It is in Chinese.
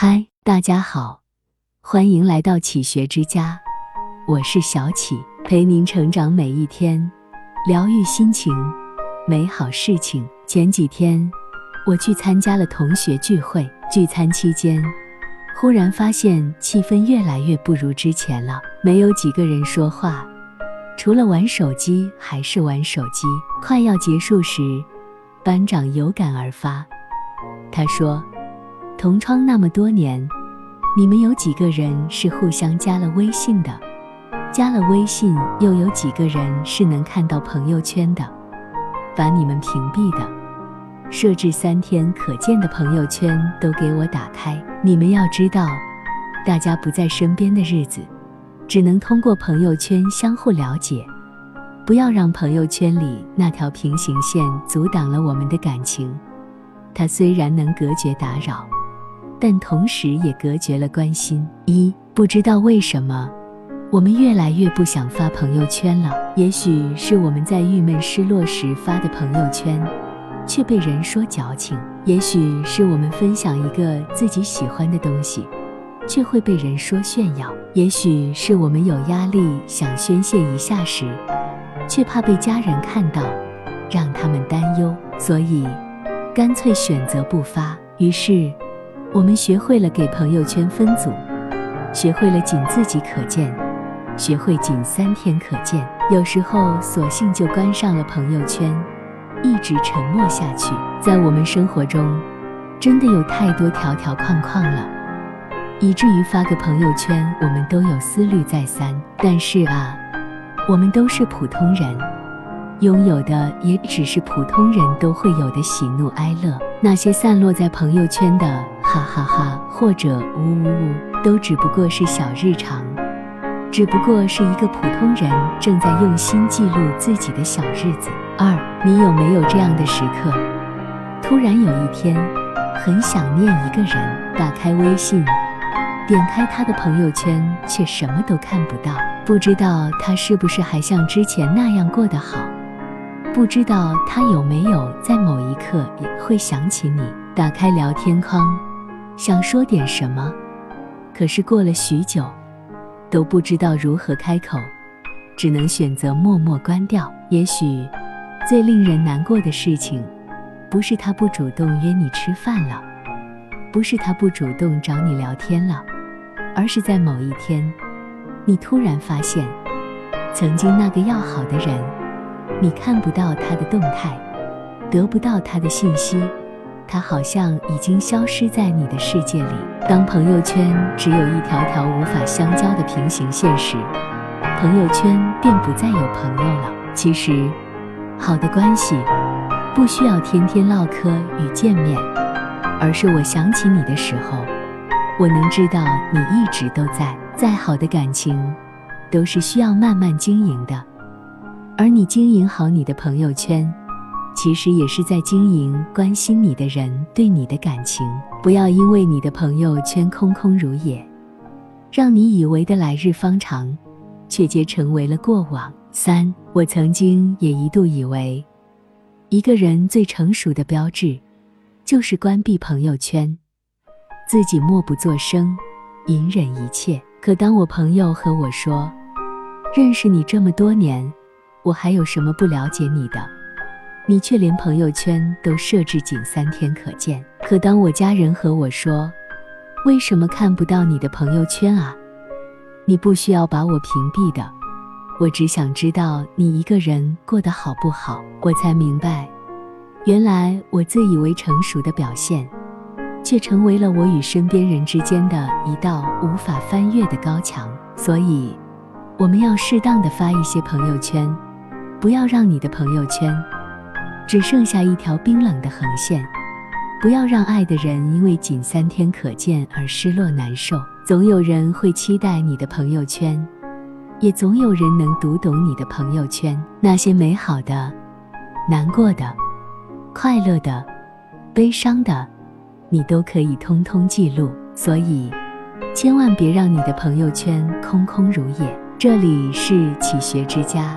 嗨，大家好，欢迎来到启学之家，我是小启，陪您成长每一天，疗愈心情，美好事情。前几天我去参加了同学聚会，聚餐期间，忽然发现气氛越来越不如之前了，没有几个人说话，除了玩手机还是玩手机。快要结束时，班长有感而发，他说。同窗那么多年，你们有几个人是互相加了微信的？加了微信又有几个人是能看到朋友圈的？把你们屏蔽的、设置三天可见的朋友圈都给我打开。你们要知道，大家不在身边的日子，只能通过朋友圈相互了解。不要让朋友圈里那条平行线阻挡了我们的感情。它虽然能隔绝打扰。但同时也隔绝了关心。一不知道为什么，我们越来越不想发朋友圈了。也许是我们在郁闷失落时发的朋友圈，却被人说矫情；也许是我们分享一个自己喜欢的东西，却会被人说炫耀；也许是我们有压力想宣泄一下时，却怕被家人看到，让他们担忧，所以干脆选择不发。于是。我们学会了给朋友圈分组，学会了仅自己可见，学会仅三天可见。有时候索性就关上了朋友圈，一直沉默下去。在我们生活中，真的有太多条条框框了，以至于发个朋友圈，我们都有思虑再三。但是啊，我们都是普通人。拥有的也只是普通人都会有的喜怒哀乐，那些散落在朋友圈的哈哈哈或者呜呜呜，都只不过是小日常，只不过是一个普通人正在用心记录自己的小日子。二，你有没有这样的时刻？突然有一天，很想念一个人，打开微信，点开他的朋友圈，却什么都看不到，不知道他是不是还像之前那样过得好。不知道他有没有在某一刻也会想起你。打开聊天框，想说点什么，可是过了许久，都不知道如何开口，只能选择默默关掉。也许，最令人难过的事情，不是他不主动约你吃饭了，不是他不主动找你聊天了，而是在某一天，你突然发现，曾经那个要好的人。你看不到他的动态，得不到他的信息，他好像已经消失在你的世界里。当朋友圈只有一条条无法相交的平行线时，朋友圈便不再有朋友了。其实，好的关系不需要天天唠嗑与见面，而是我想起你的时候，我能知道你一直都在。再好的感情，都是需要慢慢经营的。而你经营好你的朋友圈，其实也是在经营关心你的人对你的感情。不要因为你的朋友圈空空如也，让你以为的来日方长，却皆成为了过往。三，我曾经也一度以为，一个人最成熟的标志，就是关闭朋友圈，自己默不作声，隐忍一切。可当我朋友和我说，认识你这么多年。我还有什么不了解你的？你却连朋友圈都设置仅三天可见。可当我家人和我说，为什么看不到你的朋友圈啊？你不需要把我屏蔽的，我只想知道你一个人过得好不好。我才明白，原来我自以为成熟的表现，却成为了我与身边人之间的一道无法翻越的高墙。所以，我们要适当的发一些朋友圈。不要让你的朋友圈只剩下一条冰冷的横线，不要让爱的人因为仅三天可见而失落难受。总有人会期待你的朋友圈，也总有人能读懂你的朋友圈。那些美好的、难过的、快乐的、悲伤的，你都可以通通记录。所以，千万别让你的朋友圈空空如也。这里是启学之家。